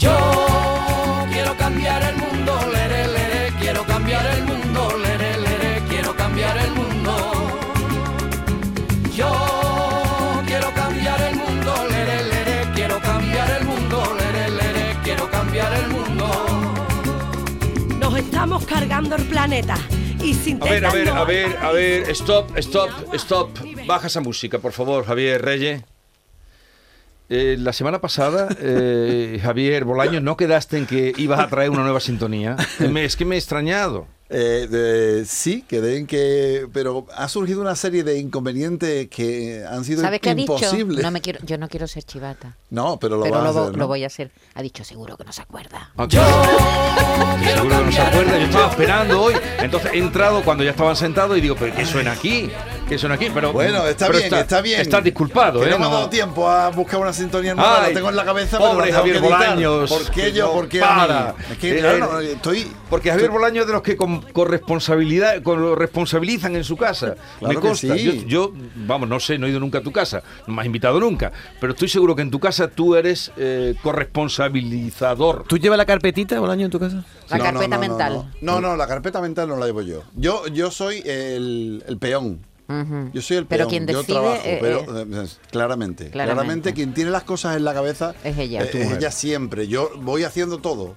Yo quiero cambiar el mundo, lere, quiero cambiar el mundo, lere, quiero cambiar el mundo. Yo quiero cambiar el mundo, lere, quiero cambiar el mundo, lere, quiero cambiar el mundo. Nos estamos cargando el planeta. Y sin A ver, a ver, a ver, a ver, stop, stop, stop. Baja esa música, por favor, Javier Reyes. Eh, la semana pasada, eh, Javier Bolaños, ¿no quedaste en que ibas a traer una nueva sintonía? Es que me he extrañado. Eh, de- sí, quedé en que. Pero ha surgido una serie de inconvenientes que han sido ¿Sabes qué ha dicho? imposibles. No me quiero, yo no quiero ser chivata. No, pero lo pero vas lo, a hacer, ¿no? lo voy a hacer. Ha dicho seguro que no se acuerda. Ah, Seguro que no se acuerda, yo estaba esperando hoy. Entonces he entrado cuando ya estaban sentados y digo, ¿pero qué suena aquí? ¿Qué suena aquí? Pero, Bueno, está pero bien, está, bien. Estás disculpado, Que ¿eh? no me ha dado tiempo a buscar una sintonía nueva, Ay, la tengo en la cabeza, pero pobre tengo Javier que. Bolaños. ¿Por qué yo? No ¿Por qué para. Es que, Eh, claro, no, estoy... Porque Javier Bolaño es de los que con, con responsabilidad, con lo responsabilizan en su casa. Claro Me que consta. sí. Yo, yo, vamos, no sé, no he ido nunca a tu casa, no me has invitado nunca, pero estoy seguro que en tu casa tú eres eh, corresponsabilizador. ¿Tú llevas la carpetita, Bolaño, en tu casa? La No, carpeta no, no, mental. No, no, no, la carpeta mental no la llevo yo. Yo, yo soy el, el peón. Yo soy el Pero peón, quien yo decide, trabajo, eh, pero eh, eh, claramente, claramente, claramente. quien tiene las cosas en la cabeza Es ella. eh, Tu es mujer. ella siempre. Yo voy haciendo todo,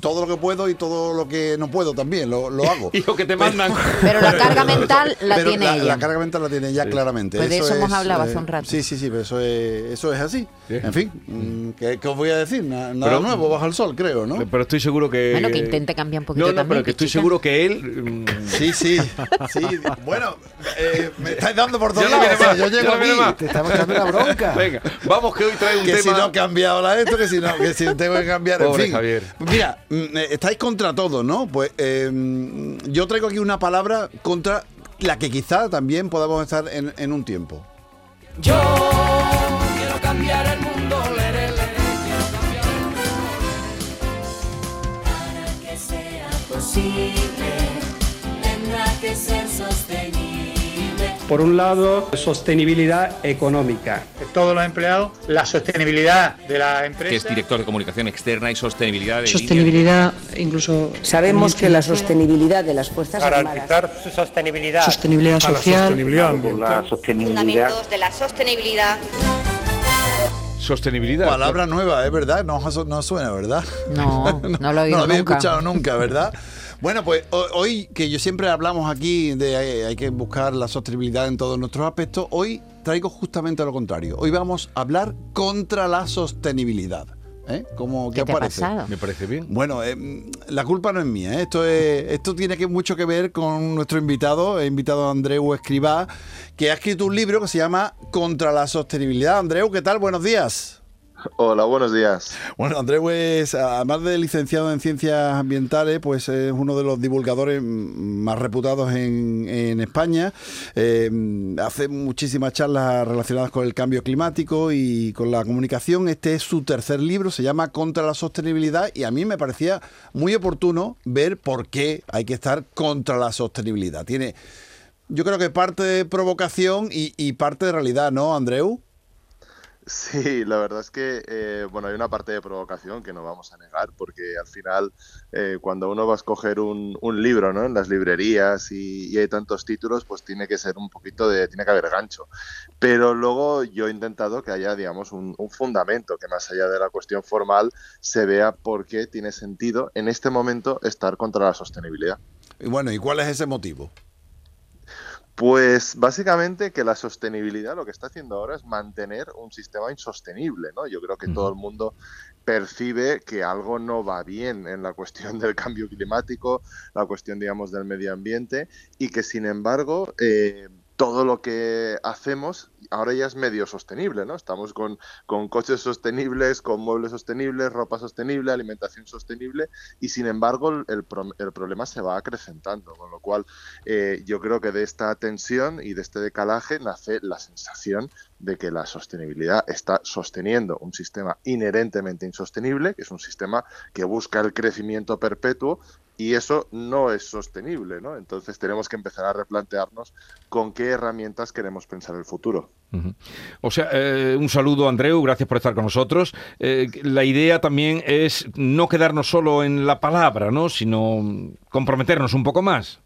todo lo que puedo y todo lo que no puedo también lo, lo hago. Hijo, que te mandan. Pero la carga mental la Pero tiene la, ella. la carga mental la tiene ella claramente. Pues de eso hemos es, hablado eh, hace un rato. Sí, sí, sí, pero eso es, eso es así. Sí. En fin, mm, ¿qué, qué os voy a decir? Na- Nada Pero- nuevo bajo el sol, creo, ¿no? Pero estoy seguro que. Bueno, que intente cambiar un poquito No, no, también, pero que estoy seguro que él. mm, Sí, sí, sí. Bueno, eh, me estáis dando por todos lados. yo llego aquí. más. Te estamos echando la bronca. Venga, vamos que hoy trae un Que si tema. no ha cambiado la esto, que si no, que si tengo que cambiar. Pobre en fin. Javier. Mira, mm, eh, estáis contra todo, ¿no? Pues eh, yo traigo aquí una palabra contra la que quizá también podamos estar en, en un tiempo. Yo quiero cambiar el mundo, lere, lere, quiero cambiar el mundo. que sea posible, tendrá que ser. Por un lado, sostenibilidad económica. de todos los empleados, la sostenibilidad de la que empresa. es director de comunicación externa y sostenibilidad de Sostenibilidad, incluso. Sabemos que la sostenibilidad de las Fuerzas Armadas, garantizar su sostenibilidad. Sostenibilidad social. Fundamentos de la sostenibilidad. Sostenibilidad. Palabra nueva, es verdad, no, no suena, ¿verdad? No, no lo he oído No lo había nunca. escuchado nunca, ¿verdad? Bueno, pues ho- hoy que yo siempre hablamos aquí de eh, hay que buscar la sostenibilidad en todos nuestros aspectos, hoy traigo justamente lo contrario. Hoy vamos a hablar contra la sostenibilidad. ¿Eh? ¿Cómo, ¿Qué, ¿Qué os te ha parece? pasado? Me parece bien. Bueno, eh, la culpa no es mía. ¿eh? Esto, es, esto tiene que, mucho que ver con nuestro invitado, el invitado Andreu Escribá, que ha escrito un libro que se llama Contra la Sostenibilidad. Andreu, ¿qué tal? Buenos días. Hola, buenos días. Bueno, Andreu es, además de licenciado en ciencias ambientales, pues es uno de los divulgadores más reputados en, España. Eh, hace muchísimas charlas relacionadas con el cambio climático y con la comunicación. Este es su tercer libro, se llama Contra la Sostenibilidad y a mí me parecía muy oportuno ver por qué hay que estar contra la sostenibilidad. Tiene, yo creo que parte de provocación y parte de realidad, ¿no, Andreu? Sí, la verdad es que, eh, bueno, hay una parte de provocación que no vamos a negar, porque al final, eh, cuando uno va a escoger un, un libro, ¿no? En las librerías y, y hay tantos títulos, pues tiene que ser un poquito de, tiene que haber gancho. Pero luego yo he intentado que haya, digamos, un, un fundamento, que más allá de la cuestión formal, se vea por qué tiene sentido en este momento estar contra la sostenibilidad. Y bueno, ¿y cuál es ese motivo? Pues básicamente que la sostenibilidad lo que está haciendo ahora es mantener un sistema insostenible, ¿no? Yo creo que todo el mundo percibe que algo no va bien en la cuestión del cambio climático, la cuestión, digamos, del medio ambiente y que, sin embargo, eh, todo lo que hacemos ahora ya es medio sostenible, ¿no? Estamos con, con coches sostenibles, con muebles sostenibles, ropa sostenible, alimentación sostenible y sin embargo el, pro- el problema se va acrecentando, con lo cual eh, yo creo que de esta tensión y de este decalaje nace la sensación de que la sostenibilidad está sosteniendo un sistema inherentemente insostenible, que es un sistema que busca el crecimiento perpetuo y eso no es sostenible, ¿no? Entonces tenemos que empezar a replantearnos con qué herramientas queremos pensar el futuro. O sea, eh, un saludo Andreu, gracias por estar con nosotros. Eh, la idea también es no quedarnos solo en la palabra, ¿no? Sino comprometernos un poco más.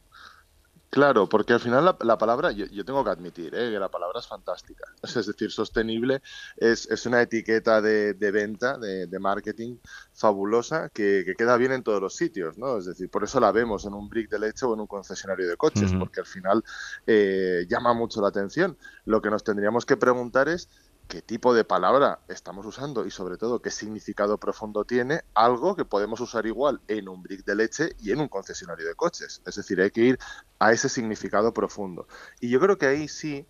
Claro, porque al final la, la palabra, yo, yo tengo que admitir ¿eh? que la palabra es fantástica. Es decir, sostenible es, es una etiqueta de, de venta, de, de marketing fabulosa que, que queda bien en todos los sitios, ¿no? Es decir, por eso la vemos en un brick de leche o en un concesionario de coches, porque al final eh, llama mucho la atención. Lo que nos tendríamos que preguntar es qué tipo de palabra estamos usando y sobre todo qué significado profundo tiene algo que podemos usar igual en un brick de leche y en un concesionario de coches. Es decir, hay que ir a ese significado profundo. Y yo creo que ahí sí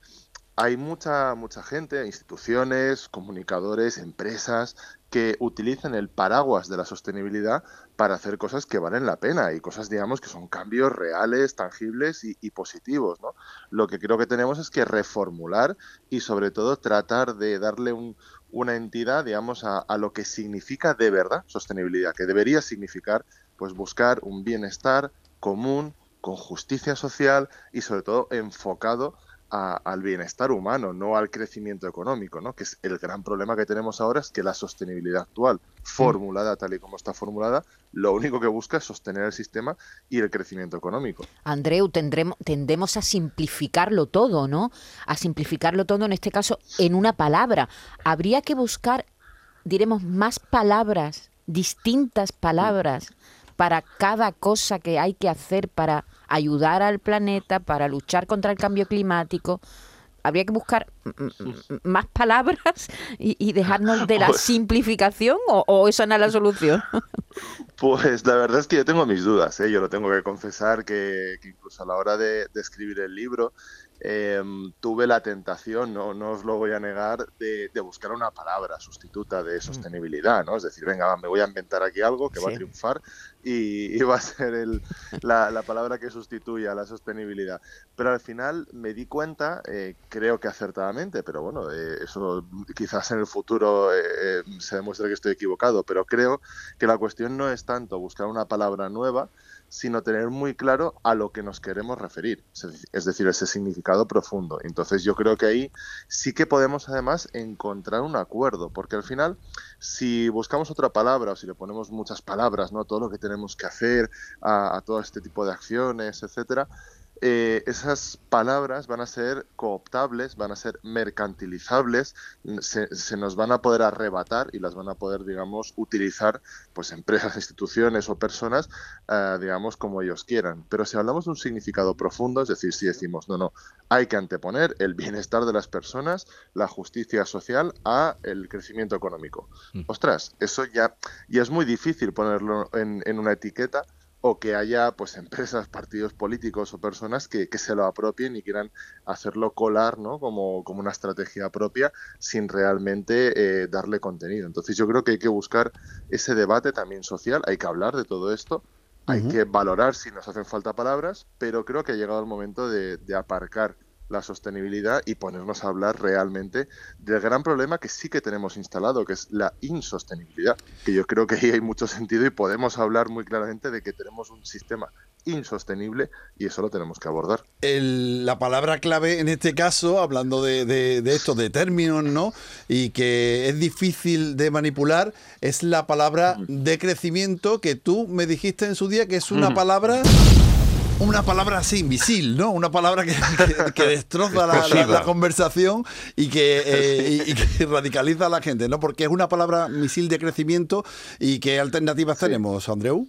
hay mucha mucha gente, instituciones, comunicadores, empresas que utilizan el paraguas de la sostenibilidad para hacer cosas que valen la pena y cosas, digamos, que son cambios reales, tangibles y, y positivos, ¿no? Lo que creo que tenemos es que reformular y sobre todo tratar de darle un, una entidad, digamos, a, a lo que significa de verdad sostenibilidad, que debería significar, pues, buscar un bienestar común, con justicia social y sobre todo enfocado a- al bienestar humano, no al crecimiento económico, ¿no? Que es el gran problema que tenemos ahora es que la sostenibilidad actual, formulada tal y como está formulada, lo único que busca es sostener el sistema y el crecimiento económico. Andreu, tendremos, tendemos a simplificarlo todo, ¿no? A simplificarlo todo, en este caso, en una palabra. Habría que buscar, diremos, más palabras, distintas palabras, para cada cosa que hay que hacer para ayudar al planeta, para luchar contra el cambio climático. Habría que buscar más palabras y, y dejarnos de la Pues- simplificación o, o esa no es la solución. Pues la verdad es que yo tengo mis dudas, ¿eh? yo lo tengo que confesar que, que incluso a la hora de, de escribir el libro em, tuve la tentación, no, no os lo voy a negar, de, de buscar una palabra sustituta de sostenibilidad, ¿no? Es decir, venga, me voy a inventar aquí algo que va Sí. a triunfar y, y va a ser el- la, la palabra que sustituya la sostenibilidad. Pero al final me di cuenta, eh, creo que acertadamente, pero bueno, eh, eso quizás en el futuro eh, eh, se demuestre que estoy equivocado, pero creo que la cuestión no es tanto buscar una palabra nueva, sino tener muy claro a lo que nos queremos referir, es dec- es decir, ese significado profundo. Entonces yo creo que ahí sí que podemos además encontrar un acuerdo, porque al final si buscamos otra palabra o si le ponemos muchas palabras, ¿no? todo lo que tenemos que hacer a, a todo este tipo de acciones, etcétera, eh, esas palabras van a ser cooptables, van a ser mercantilizables, se, se nos van a poder arrebatar y las van a poder, digamos, utilizar pues empresas, instituciones o personas, eh, digamos, como ellos quieran. Pero si hablamos de un significado profundo, es decir, si decimos, no, no, hay que anteponer el bienestar de las personas, la justicia social a el crecimiento económico. Ostras, eso ya, ya es muy difícil ponerlo en, en una etiqueta o que haya pues empresas, partidos políticos o personas que, que se lo apropien y quieran hacerlo colar ¿no? como, como una estrategia propia sin realmente eh, darle contenido. Entonces yo creo que hay que buscar ese debate también social, hay que hablar de todo esto, hay que valorar si nos hacen falta palabras, pero creo que ha llegado el momento de, de aparcar la sostenibilidad y ponernos a hablar realmente del gran problema que sí que tenemos instalado, que es la insostenibilidad, que yo creo que ahí hay mucho sentido y podemos hablar muy claramente de que tenemos un sistema insostenible y eso lo tenemos que abordar. El- la palabra clave en este caso, hablando de, de, de esto, de términos, ¿no? Y que es difícil de manipular, es la palabra de crecimiento que tú me dijiste en su día que es una palabra. Una palabra así, invisible, ¿no? Una palabra que, que- que destroza la, la- Explosiva. la conversación y que, eh, y, y que radicaliza a la gente, ¿no? Porque es una palabra misil de crecimiento y qué alternativas tenemos, Andreu.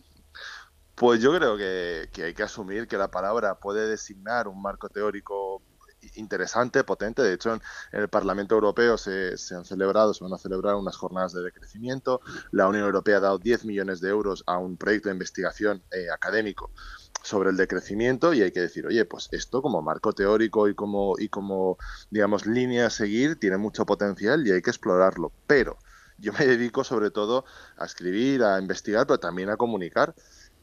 Pues yo creo que, que hay que asumir que la palabra puede designar un marco teórico interesante, potente. De hecho, en, en el Parlamento Europeo se, se han celebrado, se van a celebrar unas jornadas de decrecimiento. La Unión Europea ha dado 10 millones de euros a un proyecto de investigación eh, académico sobre el decrecimiento y hay que decir, oye, pues esto como marco teórico y como, y como digamos, línea a seguir tiene mucho potencial y hay que explorarlo. Pero yo me dedico sobre todo a escribir, a investigar, pero también a comunicar.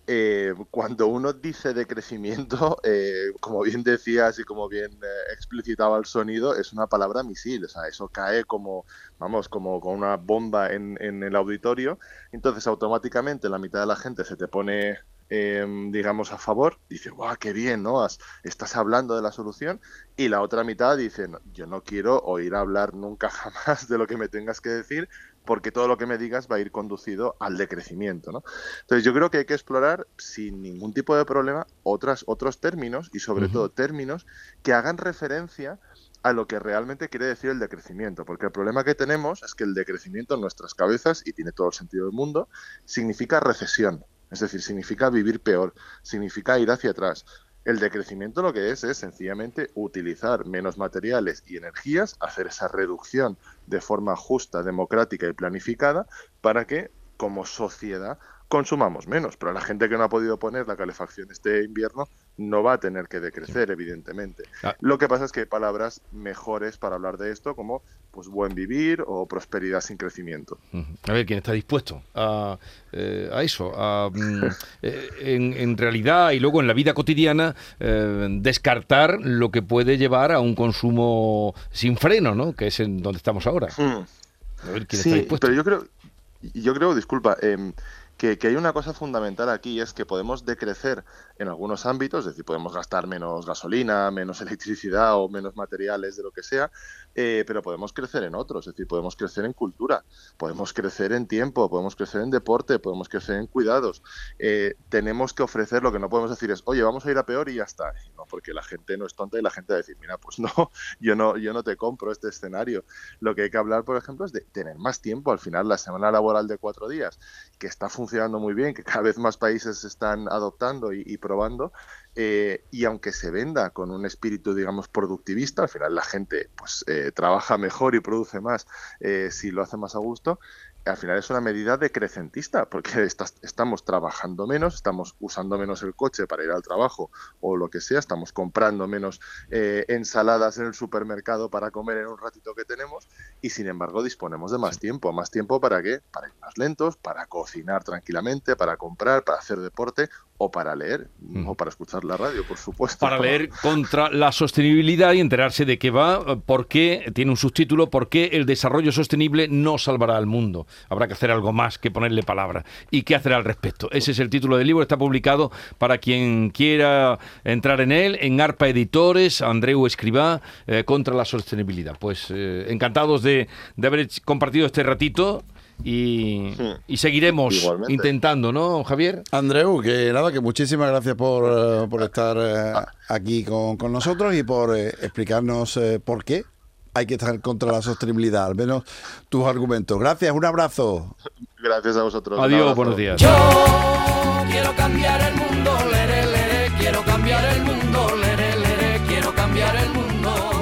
Eh, cuando uno dice de crecimiento, eh, como bien decías y como bien eh, explicitaba el sonido, es una palabra misil, o sea, eso cae como, vamos, como con una bomba en, en el auditorio, entonces automáticamente la mitad de la gente se te pone eh, digamos, a favor, dice, guau, qué bien, ¿no? Has- estás hablando de la solución. Y la otra mitad dice, "No, yo no quiero oír hablar nunca jamás de lo que me tengas que decir, porque todo lo que me digas va a ir conducido al decrecimiento, ¿no? Entonces yo creo que hay que explorar sin ningún tipo de problema otras, otros términos y sobre todo términos que hagan referencia a lo que realmente quiere decir el decrecimiento, porque el problema que tenemos es que el decrecimiento en nuestras cabezas, y tiene todo el sentido del mundo, significa recesión, es decir, significa vivir peor, significa ir hacia atrás. El decrecimiento lo que es es sencillamente utilizar menos materiales y energías, hacer esa reducción de forma justa, democrática y planificada para que como sociedad consumamos menos. Pero la gente que no ha podido poner la calefacción este invierno no va a tener que decrecer, evidentemente. Ah. Lo que pasa es que hay palabras mejores para hablar de esto, como pues buen vivir o prosperidad sin crecimiento. A ver, ¿quién está dispuesto a, eh, a eso? A, mm, eh, en, en realidad y luego en la vida cotidiana eh, descartar lo que puede llevar a un consumo sin freno, ¿no? Que es en donde estamos ahora. Hmm. A ver, ¿quién está Sí, dispuesto? pero yo creo, yo creo, disculpa, em, que, hay una cosa fundamental aquí, es que podemos decrecer en algunos ámbitos, es decir, podemos gastar menos gasolina, menos electricidad o menos materiales de lo que sea, eh, pero podemos crecer en otros, es decir, podemos crecer en cultura, podemos crecer en tiempo, podemos crecer en deporte, podemos crecer en cuidados. Eh, tenemos que ofrecer, lo que no podemos decir es, oye, vamos a ir a peor y ya está. No, porque la gente no es tonta y la gente va a decir, mira, pues no, yo no, yo no te compro este escenario. Lo que hay que hablar, por ejemplo, es de tener más tiempo. Al final, la semana laboral de cuatro días, que está funcionando muy bien, que cada vez más países están adoptando y, y probando, eh, y aunque se venda con un espíritu, digamos, productivista, al final la gente pues eh, trabaja mejor y produce más eh, si lo hace más a gusto. Al final es una medida decrecentista, porque estás- estamos trabajando menos, estamos usando menos el coche para ir al trabajo o lo que sea, estamos comprando menos eh, ensaladas en el supermercado para comer en un ratito que tenemos y sin embargo disponemos de más tiempo. ¿Más tiempo para qué? Para ir más lentos, para cocinar tranquilamente, para comprar, para hacer deporte o para leer o para escuchar la radio, por supuesto. para leer contra la sostenibilidad y enterarse de qué va, por qué, tiene un subtítulo, por qué el desarrollo sostenible no salvará al mundo. Habrá que hacer algo más que ponerle palabra. ¿Y qué hacer al respecto? Ese es el título del libro, está publicado para quien quiera entrar en él, en ARPA Editores, Andreu Escribá, eh, contra la sostenibilidad. Pues eh, encantados de, de haber compartido este ratito. Y, y seguiremos Igualmente. intentando, ¿no, Javier? Andreu, que nada, que muchísimas gracias por, eh, por estar eh, aquí con, con nosotros y por eh, explicarnos eh, por qué hay que estar contra la sostenibilidad, al menos tus argumentos. Gracias, un abrazo. Gracias a vosotros. Adiós, buenos días. Quiero cambiar el mundo, quiero cambiar el mundo, quiero cambiar el mundo.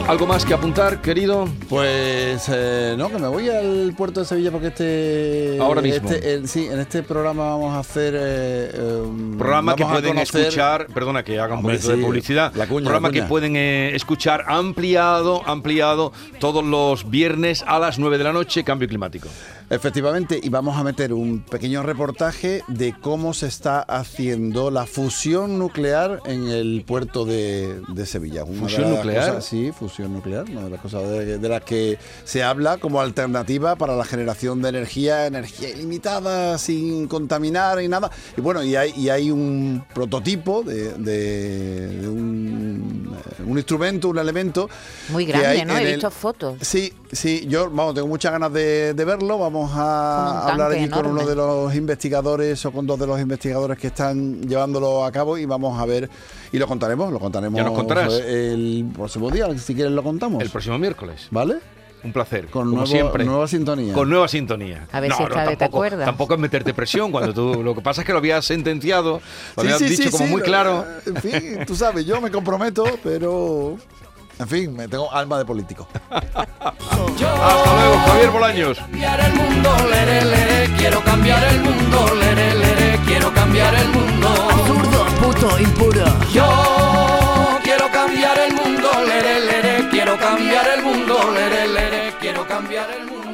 ¿Algo más que apuntar, querido? Pues eh, no, que me voy al puerto de Sevilla porque este. Ahora mismo. este, sí, en este programa vamos a hacer. eh, eh, Programa que pueden conocer- escuchar, perdona que haga un Hombre, poquito de publicidad, la cuña, programa la que pueden eh, escuchar ampliado, ampliado todos los viernes a las 9 de la noche, cambio climático. Efectivamente, y vamos a meter un pequeño reportaje de cómo se está haciendo la fusión nuclear en el puerto de, de Sevilla. Una ¿Fusión nuclear? cosas- sí, fusión nuclear, una de las cosas de, de las que se habla como alternativa para la generación de energía, energía ilimitada, sin contaminar y nada. Y bueno, y hay, y hay un prototipo de, de- de un, un instrumento, un elemento. Muy grande, hay ¿no? He el- visto fotos. Sí, sí, yo vamos, tengo muchas ganas de, de verlo. Vamos a hablar allí con uno de los investigadores o con dos de los investigadores que están llevándolo a cabo y vamos a ver y lo contaremos, lo contaremos Ya nos contarás. el próximo día, si quieres lo contamos. El próximo miércoles. ¿Vale? Un placer, Con como nuevo- siempre. nueva sintonía. Con nueva sintonía. A ver si esta vez te tampoco, acuerdas. tampoco es meterte presión cuando tú. Lo que pasa es que lo habías sentenciado, lo Sí, habías sí, dicho sí, como sí, muy claro. En fin, tú sabes, yo me comprometo, pero en fin, me tengo alma de político. Hasta luego, Javier Bolaños. cambiar el mundo, lere, lere, quiero cambiar el mundo, lere, lere, quiero cambiar el mundo. Absurdo, puto, impuro. Yo quiero cambiar el mundo, lere, lere, quiero cambiar el mundo, lere, quiero cambiar el mundo.